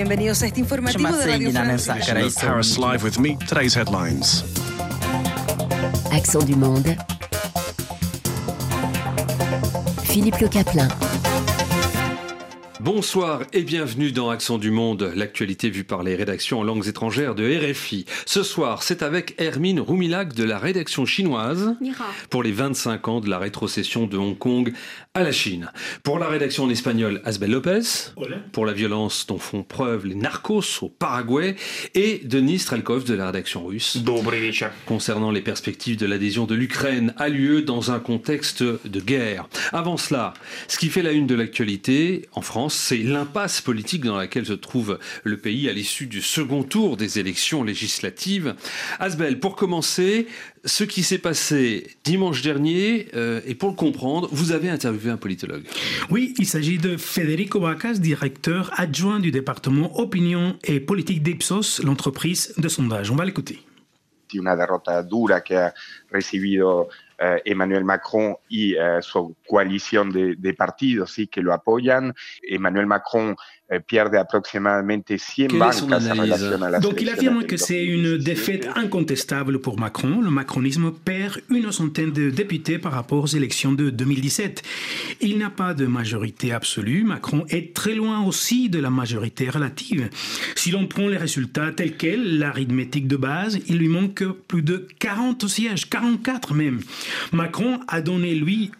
Bienvenidos a este informativo de Radio France. Paris Live with me. Today's headlines. Accent du monde. Philippe Le Caplin. Bonsoir et bienvenue dans Accent du Monde, l'actualité vue par les rédactions en langues étrangères de RFI. Ce soir, c'est avec Hermine Roumilac de la rédaction chinoise pour les 25 ans de la rétrocession de Hong Kong à la Chine. Pour la rédaction en espagnol, Asbel Lopez. Pour la violence dont font preuve les narcos au Paraguay. Et Denis Strelkov de la rédaction russe. Concernant les perspectives de l'adhésion de l'Ukraine à l'UE dans un contexte de guerre. Avant cela, ce qui fait la une de l'actualité en France, c'est l'impasse politique dans laquelle se trouve le pays à l'issue du second tour des élections législatives. Asbel, pour commencer, ce qui s'est passé dimanche dernier, euh, et pour le comprendre, vous avez interviewé un politologue. Oui, il s'agit de Federico Vacas, directeur adjoint du département opinion et politique d'Ipsos, l'entreprise de sondage. On va l'écouter. Una derrota dura que ha recibido eh, Emmanuel Macron y eh, su coalición de, de, partidos sí, que lo apoyan. Emmanuel Macron pierde approximativement 100 bancas en relation à la Donc il affirme que c'est une défaite incontestable pour Macron. Le macronisme perd une centaine de députés par rapport aux élections de 2017. Il n'a pas de majorité absolue. Macron est très loin aussi de la majorité relative. Si l'on prend les résultats tels quels, l'arithmétique de base, il lui manque plus de 40 sièges, 44 même. Macron a donné, lui,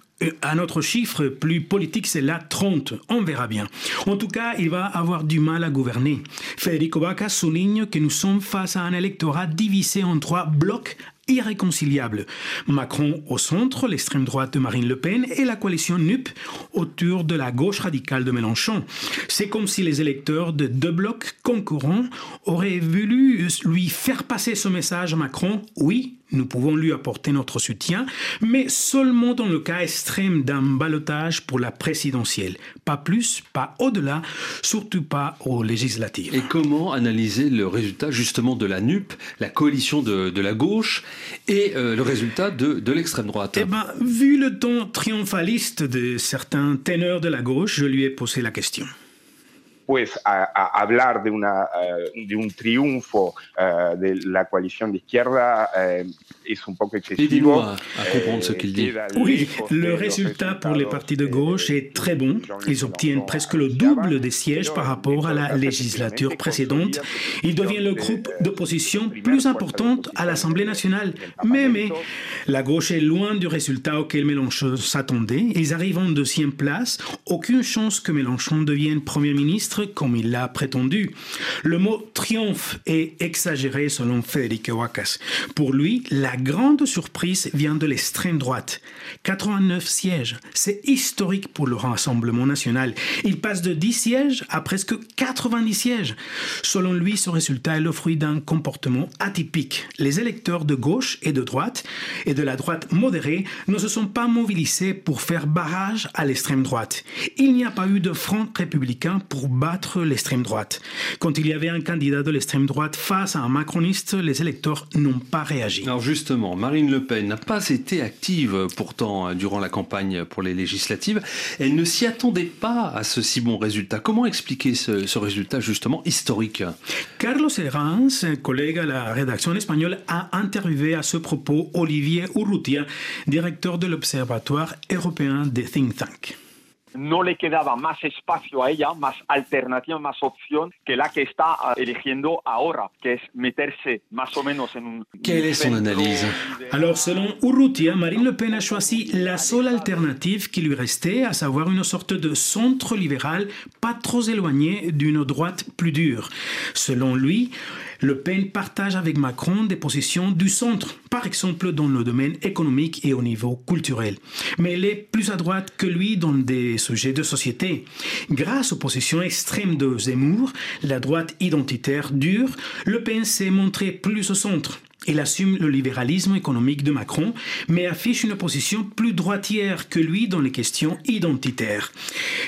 un autre chiffre plus politique, c'est la 30. On verra bien. En tout cas, il va avoir du mal à gouverner. Federico Vaca souligne que nous sommes face à un électorat divisé en trois blocs irréconciliables. Macron au centre, l'extrême droite de Marine Le Pen et la coalition NUP autour de la gauche radicale de Mélenchon. C'est comme si les électeurs de deux blocs concurrents auraient voulu lui faire passer ce message à Macron. Oui, nous pouvons lui apporter notre soutien, mais seulement dans le cas extrême d'un balotage pour la présidentielle. Pas plus, pas au-delà, surtout pas aux législatives. Et comment analyser le résultat justement de la NUP, la coalition de, de la gauche, et euh, le résultat de, de l'extrême droite? Eh bien, vu le ton triomphaliste de certains ténors de la gauche, je lui ai posé la question. Pues a, a hablar de, una, de un triunfo uh, de la coalición de izquierda es un poco excesivo. À, à comprendre ce qu'il dit. Oui, le résultat pour les partis de gauche est très bon. Ils obtiennent presque le double des sièges par rapport à la législature précédente. Ils deviennent le groupe d'opposition plus important à l'Assemblée nationale. Mais, mais, la gauche est loin du résultat auquel Mélenchon s'attendait. Ils arrivent en deuxième place. Aucune chance que Mélenchon devienne Premier ministre comme il l'a prétendu. Le mot triomphe est exagéré selon Federico Wacas. Pour lui, la grande surprise vient de l'extrême droite. 89 sièges, c'est historique pour le Rassemblement national. Il passe de 10 sièges à presque 90 sièges. Selon lui, ce résultat est le fruit d'un comportement atypique. Les électeurs de gauche et de droite et de la droite modérée ne se sont pas mobilisés pour faire barrage à l'extrême droite. Il n'y a pas eu de front républicain pour battre l'extrême droite. Quand il y avait un candidat de l'extrême droite face à un macroniste, les électeurs n'ont pas réagi. Alors justement, Marine Le Pen n'a pas été active pourtant durant la campagne pour les législatives. Elle ne s'y attendait pas à ce si bon résultat. Comment expliquer ce, ce résultat justement historique? Carlos Herranz, collègue à la rédaction espagnole, a interviewé à ce propos Olivier Urrutia, directeur de l'Observatoire européen des think tanks. No le quedaba más espacio a ella, más alternativa, más opción que la que está eligiendo ahora, que es meterse más o menos en un... Quelle est son analyse Alors, selon Urrutia, Marine Le Pen a choisi la seule alternative qui lui restait, à savoir une sorte de centre libéral pas trop éloigné d'une droite plus dure. Selon lui, Le Pen partage avec Macron des positions du centre, par exemple dans le domaine économique et au niveau culturel. Mais elle est plus à droite que lui dans des sujets de société. Grâce aux positions extrêmes de Zemmour, la droite identitaire dure, Le Pen s'est montré plus au centre. Il assume le libéralisme économique de Macron, mais affiche une position plus droitière que lui dans les questions identitaires.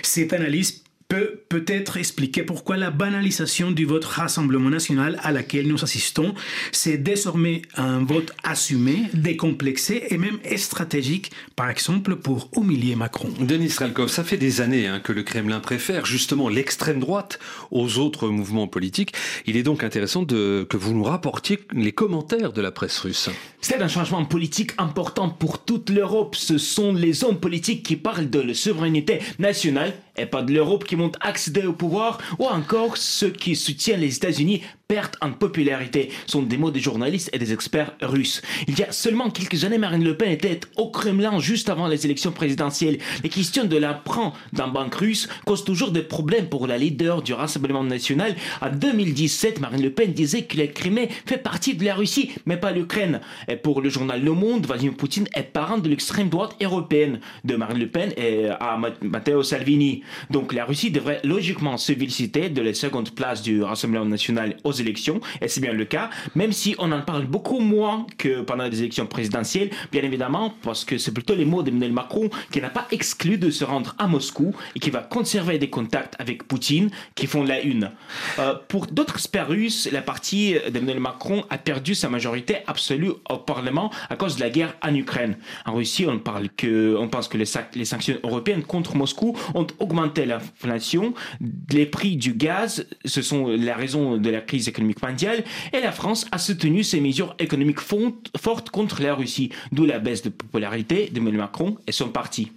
Cette analyse peut peut-être expliquer pourquoi la banalisation du vote Rassemblement national à laquelle nous assistons, c'est désormais un vote assumé, décomplexé et même stratégique, par exemple pour humilier Macron. Denis Strelkov, ça fait des années hein, que le Kremlin préfère justement l'extrême droite aux autres mouvements politiques. Il est donc intéressant de, que vous nous rapportiez les commentaires de la presse russe. C'est un changement politique important pour toute l'Europe. Ce sont les hommes politiques qui parlent de la souveraineté nationale et pas de l'Europe qui accéder au pouvoir, ou encore ceux qui soutiennent les États-Unis perdent en popularité, sont des mots des journalistes et des experts russes. Il y a seulement quelques années, Marine Le Pen était au Kremlin juste avant les élections présidentielles. Les questions de l'emprunt d'un banque russe causent toujours des problèmes pour la leader du Rassemblement national. En 2017, Marine Le Pen disait que la Crimée fait partie de la Russie, mais pas l'Ukraine. Et pour le journal Le Monde, Vladimir Poutine est parent de l'extrême droite européenne, de Marine Le Pen et à Matteo Salvini. Donc la Russie devrait logiquement se féliciter de la seconde place du Rassemblement national aux élections, et c'est bien le cas, même si on en parle beaucoup moins que pendant les élections présidentielles, bien évidemment, parce que c'est plutôt les mots d'Emmanuel Macron qui n'a pas exclu de se rendre à Moscou et qui va conserver des contacts avec Poutine qui font la une. Euh, pour d'autres experts russes, la partie d'Emmanuel Macron a perdu sa majorité absolue au Parlement à cause de la guerre en Ukraine. En Russie, on parle que, on pense que les, sanctions européennes contre Moscou ont augmenté l'inflation, les prix du gaz, ce sont la raison de la crise économique mondiale, et la France a soutenu ces mesures économiques fortes contre la Russie, d'où la baisse de popularité d'Emmanuel Macron et son parti.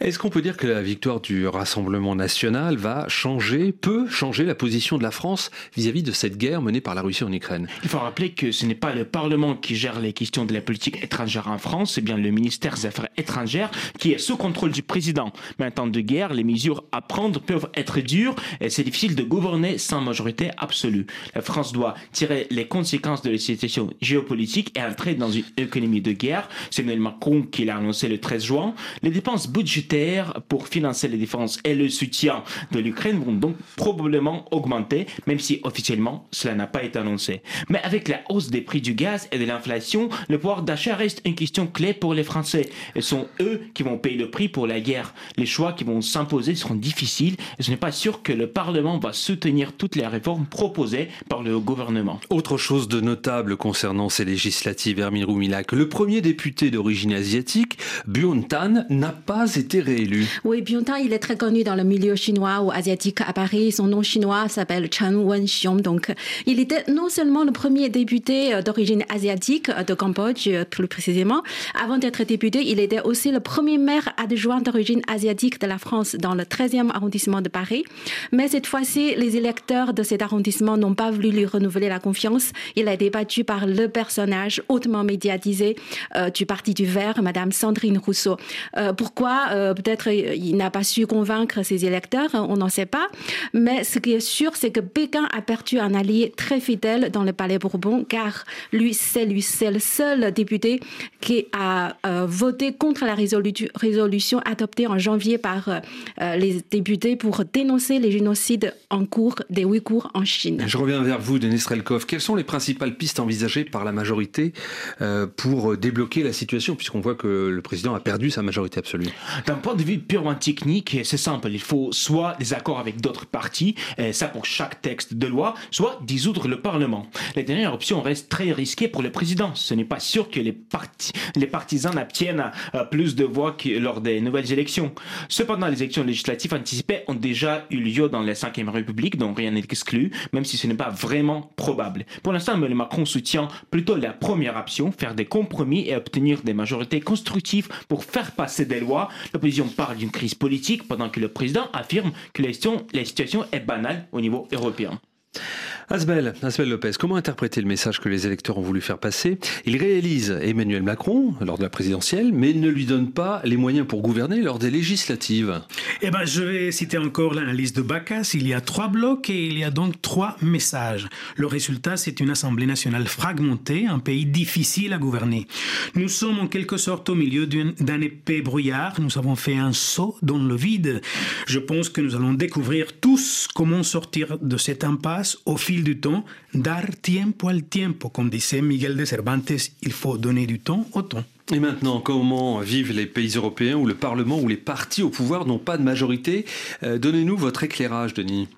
Est-ce qu'on peut dire que la victoire du Rassemblement national va changer, peut changer la position de la France vis-à-vis de cette guerre menée par la Russie en Ukraine? Il faut rappeler que ce n'est pas le Parlement qui gère les questions de la politique étrangère en France, c'est bien le ministère des Affaires étrangères qui est sous contrôle du président. Mais en temps de guerre, les mesures à prendre peuvent être dures et c'est difficile de gouverner sans majorité absolue. La France doit tirer les conséquences de la situation géopolitique et entrer dans une économie de guerre. C'est Emmanuel Macron qui l'a annoncé le 13 juin. Les dépenses budgétaires pour financer les défenses et le soutien de l'Ukraine vont donc probablement augmenter, même si officiellement cela n'a pas été annoncé. Mais avec la hausse des prix du gaz et de l'inflation, le pouvoir d'achat reste une question clé pour les Français. Ce sont eux qui vont payer le prix pour la guerre. Les choix qui vont s'imposer seront difficiles et ce n'est pas sûr que le Parlement va soutenir toutes les réformes proposées par le gouvernement. Autre chose de notable concernant ces législatives, Hermine Roumilac, le premier député d'origine asiatique, Buon Tan, n'a pas été réélu. Oui, Byung-tan, il est très connu dans le milieu chinois ou asiatique à Paris. Son nom chinois s'appelle Chen Wen-xiong. Donc, il était non seulement le premier député euh, d'origine asiatique euh, de Cambodge, euh, plus précisément. Avant d'être député, il était aussi le premier maire adjoint d'origine asiatique de la France dans le 13e arrondissement de Paris. Mais cette fois-ci, les électeurs de cet arrondissement n'ont pas voulu lui renouveler la confiance. Il a été battu par le personnage hautement médiatisé du Parti du Vert, Madame Sandrine Rousseau. pourquoi euh, peut-être il n'a pas su convaincre ses électeurs, on n'en sait pas. Mais ce qui est sûr, c'est que Pékin a perdu un allié très fidèle dans le Palais Bourbon, car lui, c'est lui, c'est le seul député qui a euh, voté contre la résolution adoptée en janvier par euh, les députés pour dénoncer les génocides en cours des Ouïghours en Chine. Je reviens vers vous, Denis Strelkov. Quelles sont les principales pistes envisagées par la majorité pour débloquer la situation, puisqu'on voit que le président a perdu sa majorité absolue? D'un point de vue purement technique, c'est simple. Il faut soit des accords avec d'autres partis, et ça pour chaque texte de loi, soit dissoudre le Parlement. La dernière option reste très risquée pour le président. Ce n'est pas sûr que les, les partisans obtiennent euh, plus de voix que lors des nouvelles élections. Cependant, les élections législatives anticipées ont déjà eu lieu dans la Ve République, donc rien n'est exclu, même si ce n'est pas vraiment probable. Pour l'instant, Emmanuel Macron soutient plutôt la première option, faire des compromis et obtenir des majorités constructives pour faire passer des lois L'opposition parle d'une crise politique pendant que le président affirme que la situation est banale au niveau européen. Asbel, Asbel Lopez, comment interpréter le message que les électeurs ont voulu faire passer? Il réalise Emmanuel Macron lors de la présidentielle, mais ne lui donne pas les moyens pour gouverner lors des législatives. Eh ben, je vais citer encore l'analyse de Bacchus. Il y a trois blocs et il y a donc trois messages. Le résultat, c'est une Assemblée nationale fragmentée, un pays difficile à gouverner. Nous sommes en quelque sorte au milieu d'un épais brouillard. Nous avons fait un saut dans le vide. Je pense que nous allons découvrir tous comment sortir de cette impasse au fil du temps, dar tiempo al tiempo, comme disait Miguel de Cervantes, il faut donner du temps au temps. Et maintenant, comment vivent les pays européens où le Parlement ou les partis au pouvoir n'ont pas de majorité? Euh, Donnez-nous votre éclairage, Denis.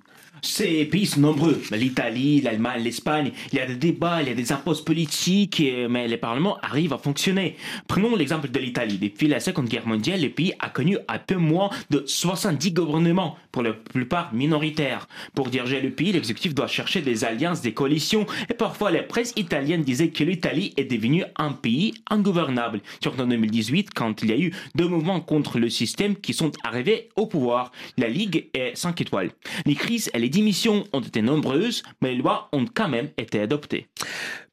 Ces pays sont nombreux. L'Italie, l'Allemagne, l'Espagne. Il y a des débats, il y a des impôts politiques, mais les parlements arrivent à fonctionner. Prenons l'exemple de l'Italie. Depuis la Seconde Guerre mondiale, le pays a connu à peu moins de 70 gouvernements, pour la plupart minoritaires. Pour diriger le pays, l'exécutif doit chercher des alliances, des coalitions, et parfois la presse italienne disait que l'Italie est devenue un pays ingouvernable. Surtout en 2018, quand il y a eu deux mouvements contre le système qui sont arrivés au pouvoir. La Ligue est 5 étoiles. Les crises, elle les démissions ont été nombreuses, mais les lois ont quand même été adoptées.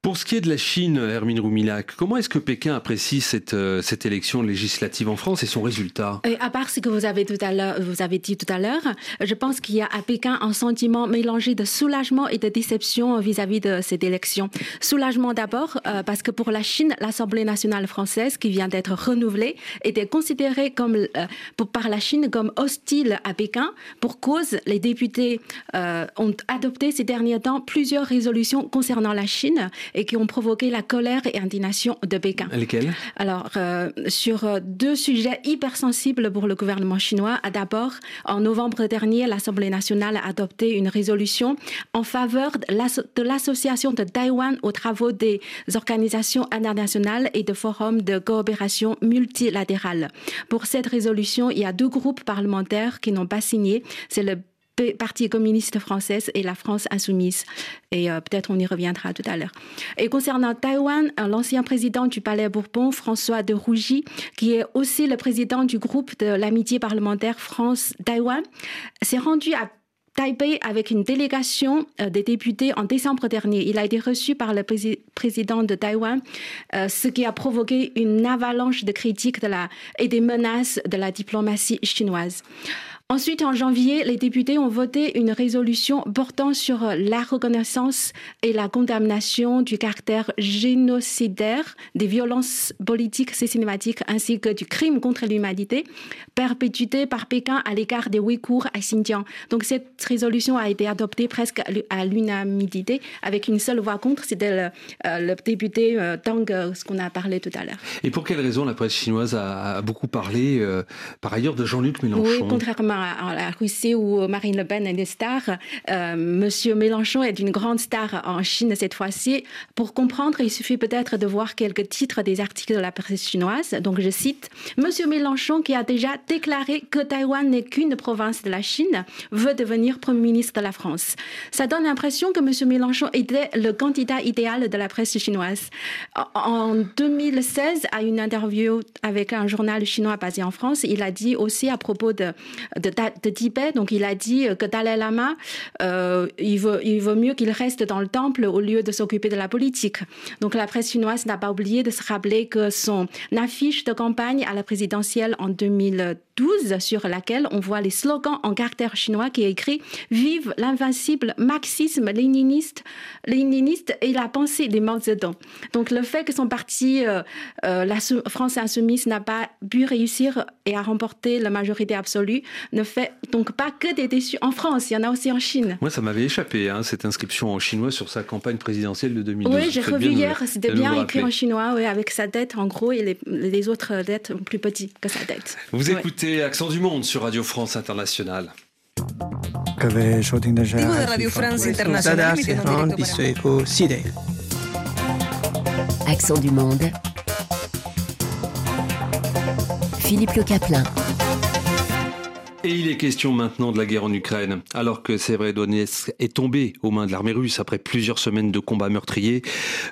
Pour ce qui est de la Chine, Hermine Roumilac, comment est-ce que Pékin apprécie cette, euh, cette élection législative en France et son résultat? Et À part ce que vous avez, dit tout à l'heure, je pense qu'il y a à Pékin un sentiment mélangé de soulagement et de déception vis-à-vis de cette élection. Soulagement d'abord, euh, parce que pour la Chine, l'Assemblée nationale française, qui vient d'être renouvelée, était considérée comme, euh, par la Chine comme hostile à Pékin. Pour cause, les députés ont adopté ces derniers temps plusieurs résolutions concernant la Chine et qui ont provoqué la colère et indignation de Pékin. Lesquelles? Alors, euh, sur euh, deux sujets hypersensibles pour le gouvernement chinois. D'abord, en novembre dernier, l'Assemblée nationale a adopté une résolution en faveur de l'association de Taïwan aux travaux des organisations internationales et de forums de coopération multilatérale. Pour cette résolution, il y a deux groupes parlementaires qui n'ont pas signé. C'est le Parti communiste française et la France insoumise. Et euh, peut-être on y reviendra tout à l'heure. Et concernant Taïwan, euh, l'ancien président du Palais Bourbon, François de Rougy, qui est aussi le président du groupe de l'amitié parlementaire France-Taïwan, s'est rendu à Taipei avec une délégation euh, des députés en décembre dernier. Il a été reçu par le président de Taïwan, ce qui a provoqué une avalanche de critiques et des menaces de la diplomatie chinoise. Ensuite, en janvier, les députés ont voté une résolution portant sur la reconnaissance et la condamnation du caractère génocidaire des violences politiques systématiques ainsi que du crime contre l'humanité perpétué par Pékin à l'égard des Ouïghours à Xinjiang. Donc cette résolution a été adoptée presque à l'unanimité avec une seule voix contre. C'était le, euh, député euh, Tang, euh, ce qu'on a parlé tout à l'heure. Et pour quelle raison la presse chinoise a, beaucoup parlé, par ailleurs, de Jean-Luc Mélenchon? Oui, contrairement à, la Russie où Marine Le Pen est une star. Euh, Monsieur Mélenchon est une grande star en Chine cette fois-ci. Pour comprendre, il suffit peut-être de voir quelques titres des articles de la presse chinoise. Donc je cite Monsieur Mélenchon qui a déjà déclaré que Taïwan n'est qu'une province de la Chine veut devenir Premier ministre de la France. Ça donne l'impression que Monsieur Mélenchon était le candidat idéal de la presse chinoise. En 2016, à une interview avec un journal chinois basé en France, il a dit aussi à propos de, de, Tibet. Donc il a dit que Dalai Lama, euh, il vaut mieux qu'il reste dans le temple au lieu de s'occuper de la politique. Donc la presse chinoise n'a pas oublié de se rappeler que son affiche de campagne à la présidentielle en 2012 sur laquelle on voit les slogans en caractère chinois qui est écrit Vive l'invincible marxisme léniniste, léniniste et la pensée des Mao Zedong. Donc le fait que son parti, euh, euh, la France insoumise, n'a pas pu réussir et a remporté la majorité absolue ne fait donc pas que des déçus en France, il y en a aussi en Chine. Moi, ça m'avait échappé, hein, cette inscription en chinois sur sa campagne présidentielle de 2012. Oui, j'ai revu hier, c'était bien écrit en chinois, oui, avec sa dette en gros et les, autres dettes plus petites que sa dette. Vous écoutez Accent du Monde sur Radio France Internationale. Accent du Monde. Philippe Le Caplin. Et il est question maintenant de la guerre en Ukraine. Alors que Severodonetsk est tombé aux mains de l'armée russe après plusieurs semaines de combats meurtriers,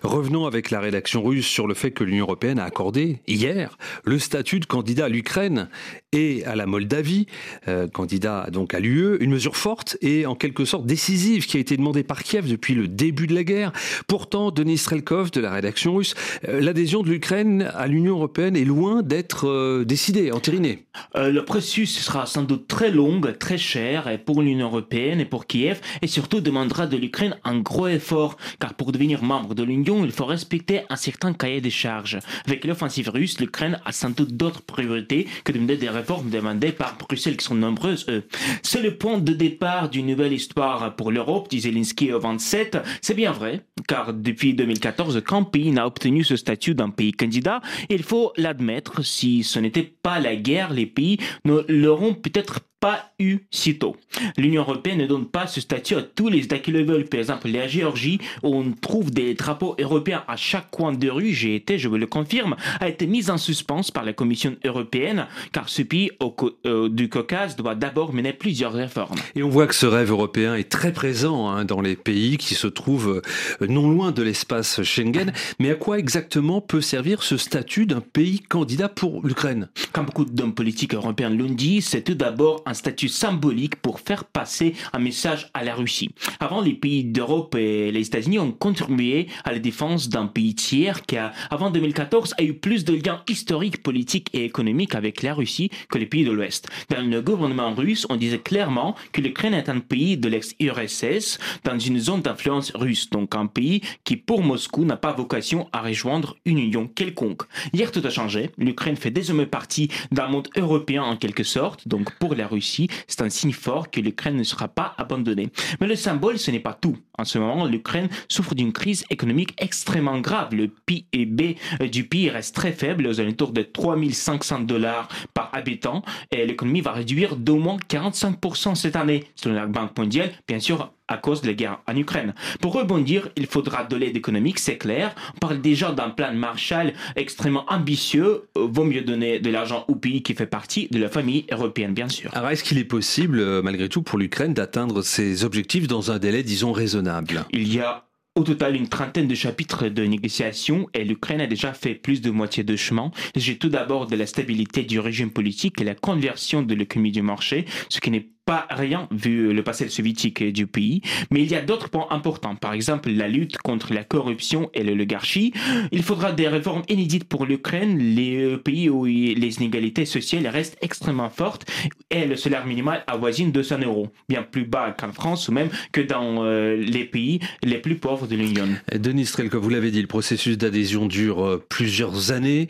revenons avec la rédaction russe sur le fait que l'Union européenne a accordé hier le statut de candidat à l'Ukraine et à la Moldavie, euh, candidat donc à l'UE, une mesure forte et en quelque sorte décisive qui a été demandée par Kiev depuis le début de la guerre. Pourtant, Denis Strelkov de la rédaction russe, euh, l'adhésion de l'Ukraine à l'Union européenne est loin d'être euh, décidée, entérinée. le processus sera sans doute très longue, très chère pour l'Union européenne et pour Kiev, et surtout demandera de l'Ukraine un gros effort, car pour devenir membre de l'Union, il faut respecter un certain cahier des charges. Avec l'offensive russe, l'Ukraine a sans doute d'autres priorités que de mener des demandées par Bruxelles, qui sont nombreuses, eux. C'est le point de départ d'une nouvelle histoire pour l'Europe, dit Zelensky au 27. C'est bien vrai, car depuis 2014, quand pays n'a obtenu ce statut d'un pays candidat, il faut l'admettre, si ce n'était pas la guerre, les pays ne l'auront peut-être pas eu si tôt. L'Union européenne ne donne pas ce statut à tous les États qui le veulent. Par exemple, la Géorgie, où on trouve des drapeaux européens à chaque coin de rue, j'ai été, je vous le confirme, a été mise en suspens par la Commission européenne, car ce pays au, euh, du Caucase doit d'abord mener plusieurs réformes. Et on voit que ce rêve européen est très présent hein, dans les pays qui se trouvent euh, non loin de l'espace Schengen. Mais à quoi exactement peut servir ce statut d'un pays candidat pour l'Ukraine? Comme beaucoup d'hommes politiques européens l'ont dit, c'est tout d'abord un statut symbolique pour faire passer un message à la Russie. Avant, les pays d'Europe et les États-Unis ont contribué à la défense d'un pays tiers qui, a, avant 2014, a eu plus de liens historiques, politiques et économiques avec la Russie que les pays de l'Ouest. Dans le gouvernement russe, on disait clairement que l'Ukraine est un pays de l'ex-URSS dans une zone d'influence russe, donc un pays qui, pour Moscou, n'a pas vocation à rejoindre une union quelconque. Hier, tout a changé. L'Ukraine fait désormais partie d'un monde européen en quelque sorte, donc pour la Russie c'est un signe fort que l'Ukraine ne sera pas abandonnée. Mais le symbole, ce n'est pas tout. En ce moment, l'Ukraine souffre d'une crise économique extrêmement grave. Le PIB du pays reste très faible, aux alentours de 3500 dollars par habitant, et l'économie va réduire d'au moins 45% cette année, selon la Banque mondiale. Bien sûr, à cause de la guerre en Ukraine. Pour rebondir, il faudra de l'aide économique, c'est clair. On parle déjà d'un plan Marshall extrêmement ambitieux. Euh, vaut mieux donner de l'argent au pays qui fait partie de la famille européenne, bien sûr. Alors, est-ce qu'il est possible, euh, malgré tout, pour l'Ukraine d'atteindre ses objectifs dans un délai, disons, raisonnable? Il y a au total, une trentaine de chapitres de négociations et l'Ukraine a déjà fait plus de moitié de chemin. J'ai tout d'abord de la stabilité du régime politique et la conversion de l'économie du marché, ce qui n'est pas rien vu le passé soviétique du pays, mais il y a d'autres points importants. Par exemple, la lutte contre la corruption et l'oligarchie. Il faudra des réformes inédites pour l'Ukraine, les pays où les inégalités sociales restent extrêmement fortes et le salaire minimal avoisine 200 euros, bien plus bas qu'en France ou même que dans euh, les pays les plus pauvres de l'Union. Denis Strelko, vous l'avez dit, le processus d'adhésion dure euh, plusieurs années.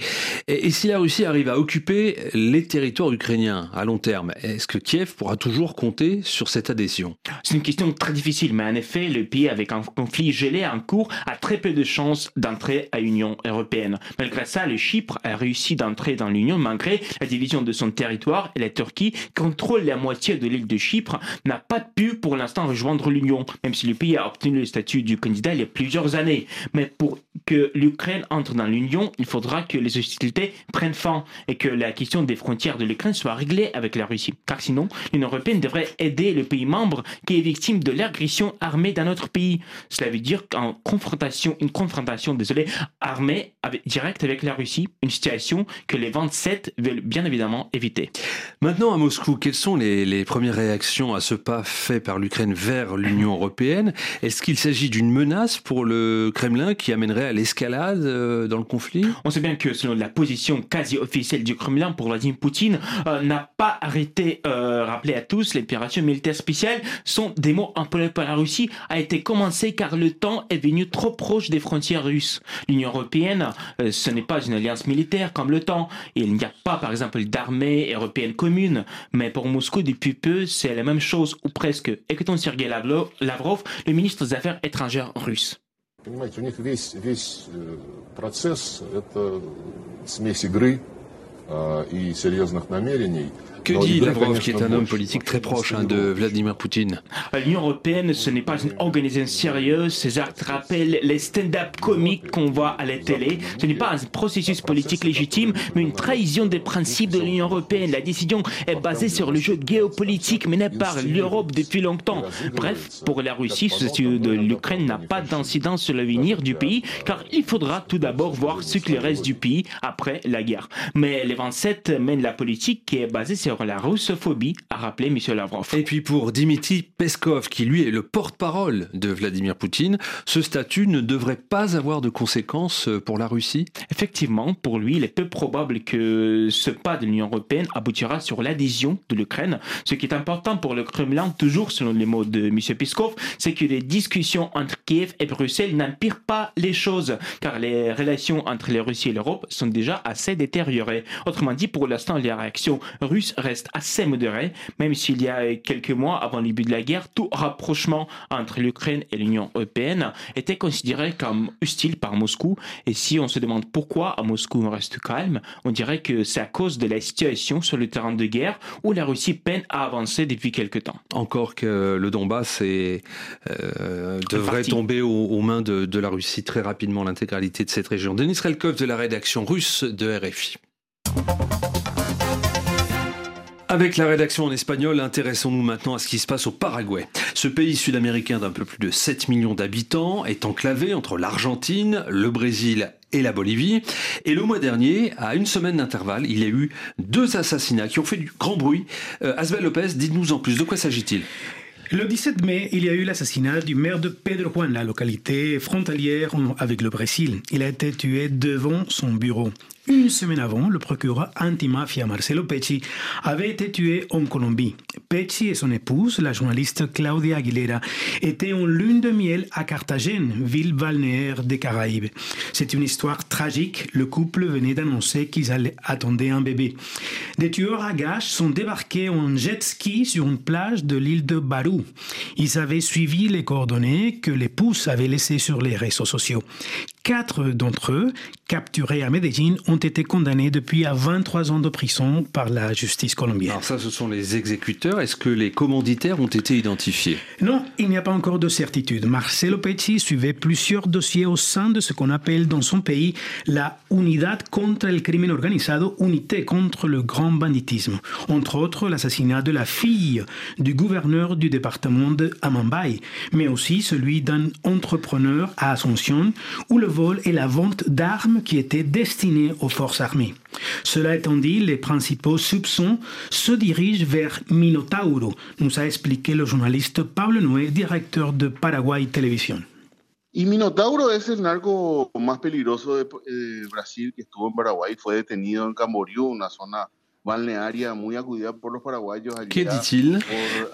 Et si la Russie arrive à occuper les territoires ukrainiens à long terme, est-ce que Kiev pourra toujours compter sur cette adhésion C'est une question très difficile, mais en effet, le pays avec un conflit gelé en cours a très peu de chances d'entrer à l'Union européenne. Malgré ça, le Chypre a réussi d'entrer dans l'Union malgré la division de son territoire et la Turquie, qui contrôle la moitié de l'île de Chypre, n'a pas pu pour l'instant rejoindre l'Union, même si le pays a obtenu le statut du candidat il y a plusieurs années. Mais pour que l'Ukraine entre dans l'Union, il faudra que les hostilités prennent fin et que la question des frontières de l'Ukraine soit réglée avec la Russie. Car sinon, l'Union européenne devrait aider le pays membre qui est victime de l'agression armée d'un autre pays. Cela veut dire qu'en confrontation, une confrontation, désolé, armée avec, directe avec la Russie, une situation que les 27 veulent bien évidemment éviter. Maintenant à Moscou, quelles sont les, les premières réactions à ce pas fait par l'Ukraine vers l'Union européenne? Est-ce qu'il s'agit d'une menace pour le Kremlin qui amènerait à l'escalade euh, dans le conflit? On sait bien que selon la position quasi officielle du Kremlin pour Vladimir Poutine, euh, n'a pas arrêté, euh, rappeler à tous, les opérations militaires spéciales sont des mots employés par la Russie, a été commencé car le temps est venu trop proche des frontières russes. L'Union européenne, euh, ce n'est pas une alliance militaire comme le temps. Il n'y a pas, par exemple, d'armée européenne commune. Mais pour Moscou, depuis peu, c'est la même chose, ou presque. Écoutons Sergei Lavrov, le ministre des Affaires étrangères russe. Que dit Lavrov, qui est un homme politique très proche hein, de Vladimir Poutine L'Union européenne, ce n'est pas une organisation sérieuse. Ces actes rappellent les stand-up comiques qu'on voit à la télé. Ce n'est pas un processus politique légitime, mais une trahison des principes de l'Union européenne. La décision est basée sur le jeu géopolitique mené par l'Europe depuis longtemps. Bref, pour la Russie, ce statut de l'Ukraine n'a pas d'incidence sur l'avenir du pays, car il faudra tout d'abord voir ce qu'il reste du pays après la guerre. Mais les 27 mènent la politique qui est basée sur sur la russophobie, a rappelé M. Lavrov. Et puis pour Dimitri Peskov, qui lui est le porte-parole de Vladimir Poutine, ce statut ne devrait pas avoir de conséquences pour la Russie? Effectivement, pour lui, il est peu probable que ce pas de l'Union européenne aboutira sur l'adhésion de l'Ukraine. Ce qui est important pour le Kremlin, toujours selon les mots de M. Peskov, c'est que les discussions entre Kiev et Bruxelles n'empirent pas les choses, car les relations entre la Russie et l'Europe sont déjà assez détériorées. Autrement dit, pour l'instant, les réactions russes restent assez modérées, même s'il y a quelques mois, avant le début de la guerre, tout rapprochement entre l'Ukraine et l'Union européenne était considéré comme hostile par Moscou. Et si on se demande pourquoi à Moscou on reste calme, on dirait que c'est à cause de la situation sur le terrain de guerre où la Russie peine à avancer depuis quelque temps. Encore que le Donbass est, euh, devrait tomber aux, mains de, de, la Russie très rapidement, l'intégralité de cette région. Denis Relkov de la rédaction russe de RFI. Avec la rédaction en espagnol, intéressons-nous maintenant à ce qui se passe au Paraguay. Ce pays sud-américain d'un peu plus de 7 millions d'habitants est enclavé entre l'Argentine, le Brésil et la Bolivie. Et le mois dernier, à une semaine d'intervalle, il y a eu deux assassinats qui ont fait du grand bruit. Euh, Asbel Lopez, dites-nous en plus, de quoi s'agit-il? Le 17 mai, il y a eu l'assassinat du maire de Pedro Juan, la localité frontalière avec le Brésil. Il a été tué devant son bureau. Une semaine avant, le procureur antimafia Marcelo Pecci avait été tué en Colombie. Pecci et son épouse, la journaliste Claudia Aguilera, étaient en lune de miel à Carthagène, ville balnéaire des Caraïbes. C'est une histoire tragique. Le couple venait d'annoncer qu'ils attendaient un bébé. Des tueurs à gages sont débarqués en jet ski sur une plage de l'île de Barú. Ils avaient suivi les coordonnées que l'épouse avait laissées sur les réseaux sociaux. Quatre d'entre eux, capturés à Medellín, ont été condamnés depuis à 23 ans de prison par la justice colombienne. Alors ça, ce sont les exécuteurs. Est-ce que les commanditaires ont été identifiés? Non, il n'y a pas encore de certitude. Marcelo Pecci suivait plusieurs dossiers au sein de ce qu'on appelle dans son pays la Unidad contra el Crimen Organizado, unité contre le grand banditisme. Entre autres, l'assassinat de la fille du gouverneur du département de Amambay, mais aussi celui d'un entrepreneur à Asunción, où le vol et la vente d'armes qui étaient destinées aux forces armées. Cela étant dit, les principaux soupçons se dirigent vers Minotauro, nous a expliqué le journaliste Pablo Noé, directeur de Paraguay Televisión. Y Minotauro es el narco más peligroso de eh, Brasil que estuvo en Paraguay. Fue detenido en Camboriú, una zona Que dit-il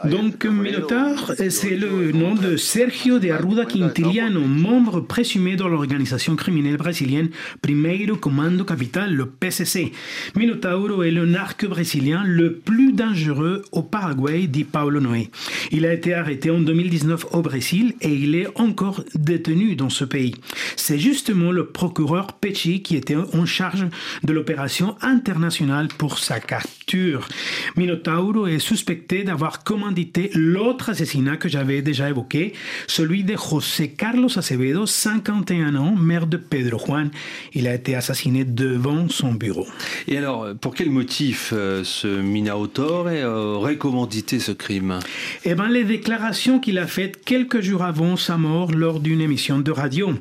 Donc Minotaur, c'est le nom de Sergio de Arruda Quintiliano, membre présumé de l'organisation criminelle brésilienne Primeiro Comando Capital, le PCC. Minotauro est le narque brésilien le plus dangereux au Paraguay, dit Paulo Noé. Il a été arrêté en 2019 au Brésil et il est encore détenu dans ce pays. C'est justement le procureur Pecci qui était en charge de l'opération internationale pour sa capture. Minotauro est suspecté d'avoir commandité l'autre assassinat que j'avais déjà évoqué, celui de José Carlos Acevedo, 51 ans, maire de Pedro Juan. Il a été assassiné devant son bureau. Et alors, pour quel motif euh, ce Minotauro aurait commandité ce crime? Eh bien, les déclarations qu'il a faites quelques jours avant sa mort lors d'une émission de radio.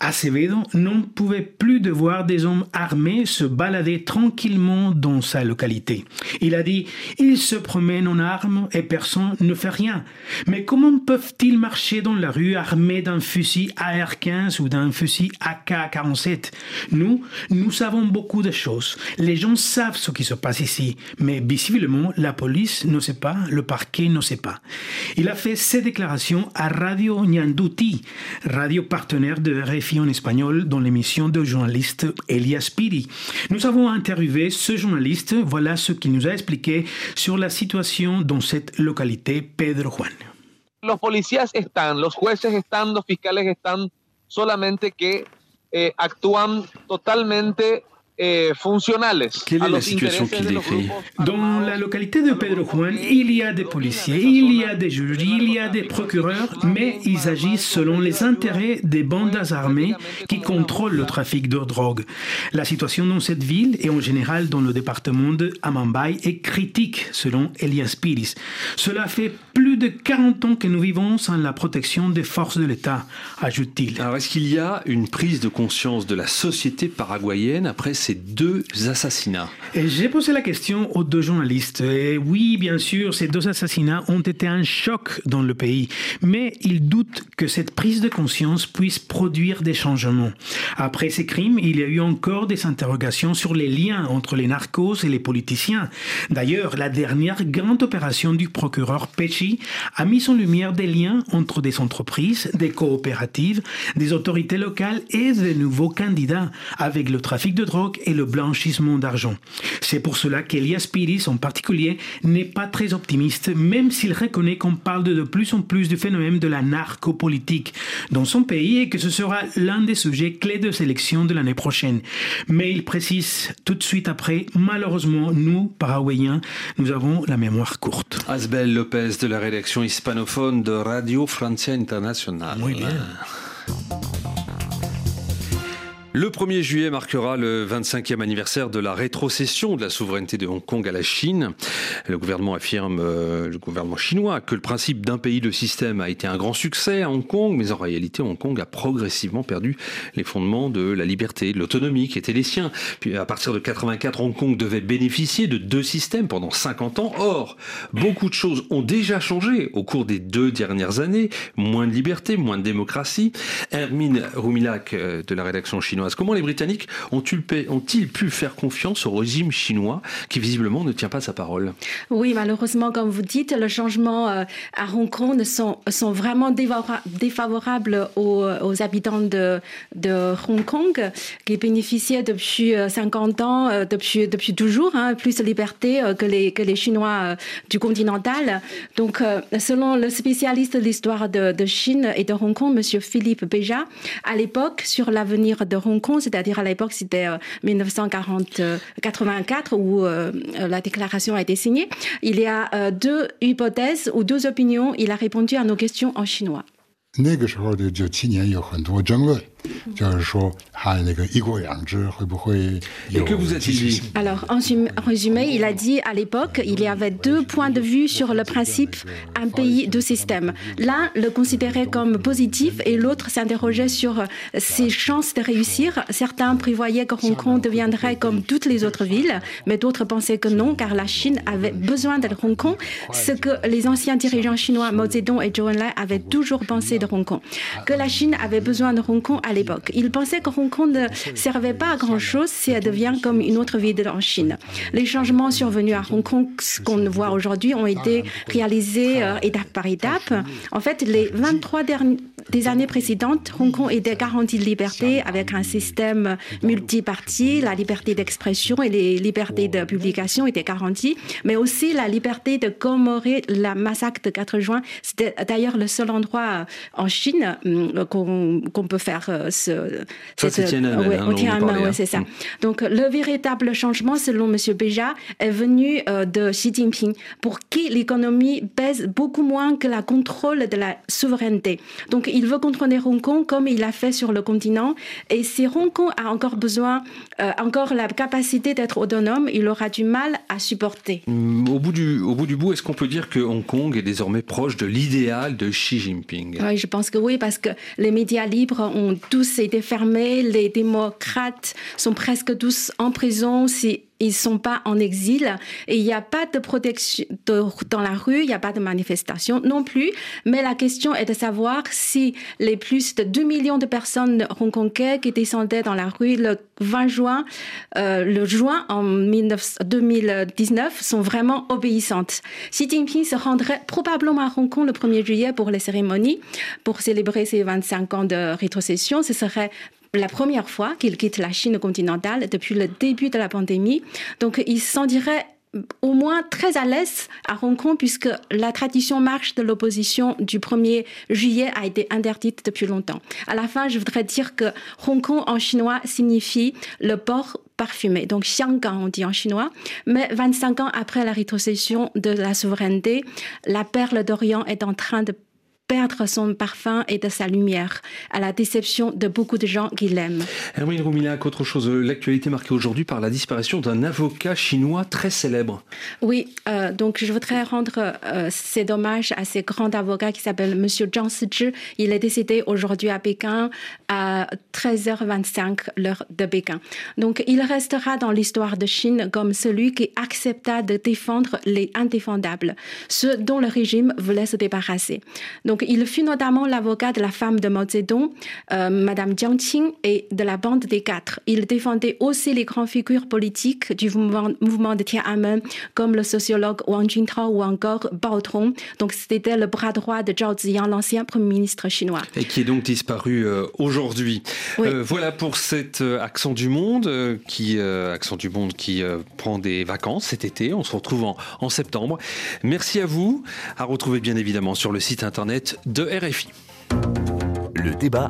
Acevedo n'en pouvait plus de voir des hommes armés se balader tranquillement dans sa localité. Il a dit Ils se promènent en armes et personne ne fait rien. Mais comment peuvent-ils marcher dans la rue armés d'un fusil AR-15 ou d'un fusil AK-47 Nous, nous savons beaucoup de choses. Les gens savent ce qui se passe ici, mais visiblement, la police ne sait pas, le parquet ne sait pas. Il a fait ces déclarations à Radio Nyanduti, radio partenaire de RFI en espagnol dans l'émission de journaliste Elias Piri. Nous avons interviewé ce journaliste. Voilà ce qu'il nous a expliqué sur la situation dans cette localité, Pedro Juan. Los policías están, los jueces están, los fiscales están, solamente que eh, actúan totalmente eh, Quelle est la situation qu'il décrit Dans la localité de Pedro Juan, il y a des policiers, il y a des juges, il y a des procureurs, mais ils agissent selon les intérêts des bandes armées qui contrôlent le trafic de drogue. La situation dans cette ville et en général dans le département de Amambay est critique, selon Elias Piris. Cela fait plus de 40 ans que nous vivons sans la protection des forces de l'État, ajoute-t-il. Alors, est-ce qu'il y a une prise de conscience de la société paraguayenne après ces deux assassinats? J'ai posé la question aux deux journalistes. Et oui, bien sûr, ces deux assassinats ont été un choc dans le pays, mais ils doutent que cette prise de conscience puisse produire des changements. Après ces crimes, il y a eu encore des interrogations sur les liens entre les narcos et les politiciens. D'ailleurs, la dernière grande opération du procureur Pecci a mis en lumière des liens entre des entreprises, des coopératives, des autorités locales et de nouveaux candidats avec le trafic de drogue et le blanchissement d'argent. C'est pour cela qu'Elias Piris en particulier n'est pas très optimiste, même s'il reconnaît qu'on parle de plus en plus du phénomène de la narcopolitique dans son pays et que ce sera l'un des sujets clés de sélection de l'année prochaine. Mais il précise tout de suite après, malheureusement, nous, paraguayens, nous avons la mémoire courte. Asbel Lopez de la rédaction hispanophone de Radio Francia. Muy bien. Le 1er juillet marquera le 25e anniversaire de la rétrocession de la souveraineté de Hong Kong à la Chine. Le gouvernement affirme, euh, le gouvernement chinois, que le principe d'un pays de système a été un grand succès à Hong Kong, mais en réalité, Hong Kong a progressivement perdu les fondements de la liberté, de l'autonomie qui étaient les siens. Puis à partir de 84, Hong Kong devait bénéficier de deux systèmes pendant 50 ans. Or, beaucoup de choses ont déjà changé au cours des deux dernières années. Moins de liberté, moins de démocratie. Hermine euh, de la rédaction chinoise Comment les Britanniques ont-ils pu faire confiance au régime chinois qui visiblement ne tient pas sa parole? Oui, malheureusement, comme vous dites, le changement euh, à Hong Kong sont, sont vraiment défavorables aux, habitants de, Hong Kong qui bénéficiaient depuis 50 euh, ans, euh, depuis, depuis toujours, hein, plus de liberté que les, que les Chinois du continental. Donc, selon le spécialiste de l'histoire de, Chine et de Hong Kong, M. Philippe Beja, à l'époque, sur l'avenir de Hong Hong Kong, c'est-à-dire à, l'époque c'était 1984 euh, où euh, la déclaration a été signée. Il y a euh, deux hypothèses ou deux opinions. Il a répondu à nos questions en chinois. 那个时候的九七年有很多争论， 就是说他那个一国两制会不会有 que vous a-t-il dit Alors, en résumé, il a dit à l'époque, il y avait deux points de vue sur le principe un pays, deux systèmes. L'un le considérait comme positif et l'autre s'interrogeait sur ses chances de réussir. Certains prévoyaient que Hong Kong deviendrait comme toutes les autres villes, mais d'autres pensaient que non, car la Chine avait besoin de Hong Kong, ce que les anciens dirigeants chinois Mao Zedong et Zhou Enlai avaient toujours pensé de Hong Kong, que la Chine avait besoin de Hong Kong à l'époque. Ils pensaient que Hong Kong ne servait pas à grand-chose si elle devient comme une autre ville en Chine. Les changements survenus à Hong Kong, ce qu'on voit aujourd'hui, ont été réalisés euh, étape par étape. En fait, les 23 derniers des années précédentes, Hong Kong était garantie de liberté avec un système multiparti. La liberté d'expression et les libertés de publication étaient garanties, mais aussi la liberté de commémorer la massacre de 4 juin. C'était d'ailleurs le seul endroit en Chine hum, qu'on peut faire euh, ce. Ça, c'est Tiananmen. au Tiananmen, ouais, c'est ça. Donc, le véritable changement, selon M. Beja, est venu euh, de Xi Jinping, pour qui l'économie pèse beaucoup moins que la contrôle de la souveraineté. Donc, il veut contrôler Hong Kong comme il l'a fait sur le continent. Et si Hong Kong a encore besoin, euh, encore la capacité d'être autonome, il aura du mal à supporter. Mm, au bout du, au bout, du bout, est-ce qu'on peut dire que Hong Kong est désormais proche de l'idéal de Xi Jinping? Oui, je pense que oui, parce que les médias libres ont tous été fermés, les démocrates sont presque tous en prison. Ils sont pas en exil et il n'y a pas de protection dans la rue, il n'y a pas de manifestation non plus. Mais la question est de savoir si les plus de 2 millions de personnes hongkongaises qui descendaient dans la rue le 20 juin, euh, le juin en 2019 sont vraiment obéissantes. Xi Jinping se rendrait probablement à Hong Kong le 1er juillet pour les cérémonies, pour célébrer ses 25 ans de rétrocession. Ce serait la première fois qu'il quitte la Chine continentale depuis le début de la pandémie. Donc, il s'en dirait au moins très à l'aise à Hong Kong puisque la tradition marche de l'opposition du 1er juillet a été interdite depuis longtemps. À la fin, je voudrais dire que Hong Kong en chinois signifie le port parfumé, donc Xianggang on dit en chinois. Mais 25 ans après la rétrocession de la souveraineté, la perle d'Orient est en train de perdre son parfum et de sa lumière, à la déception de beaucoup de gens qui l'aiment. Hermine Roumilac, autre chose, l'actualité marquée aujourd'hui par la disparition d'un avocat chinois très célèbre. Oui, euh, donc je voudrais rendre euh, ces hommages à ce grand avocat qui s'appelle Monsieur Zhang Siji. Il est décédé aujourd'hui à Pékin à 13h25 l'heure de Pékin. Donc il restera dans l'histoire de Chine comme celui qui accepta de défendre les indéfendables, ceux dont le régime voulait se débarrasser. Donc il fut notamment l'avocat de la femme de Mao Zedong, euh, Madame Jiang Qing, et de la bande des quatre. Il défendait aussi les grandes figures politiques du mouvement, mouvement de Tiananmen, comme le sociologue Wang Jintao ou encore Bao Tong. Donc c'était le bras droit de Zhao Ziyang, l'ancien premier ministre chinois. Et qui est donc disparu euh, aujourd'hui. Euh, voilà pour cet accent du monde, qui accent du monde qui prend des vacances cet été. On se retrouve en, en septembre. Merci à vous. À retrouver bien évidemment sur le site internet de RFI. Le débat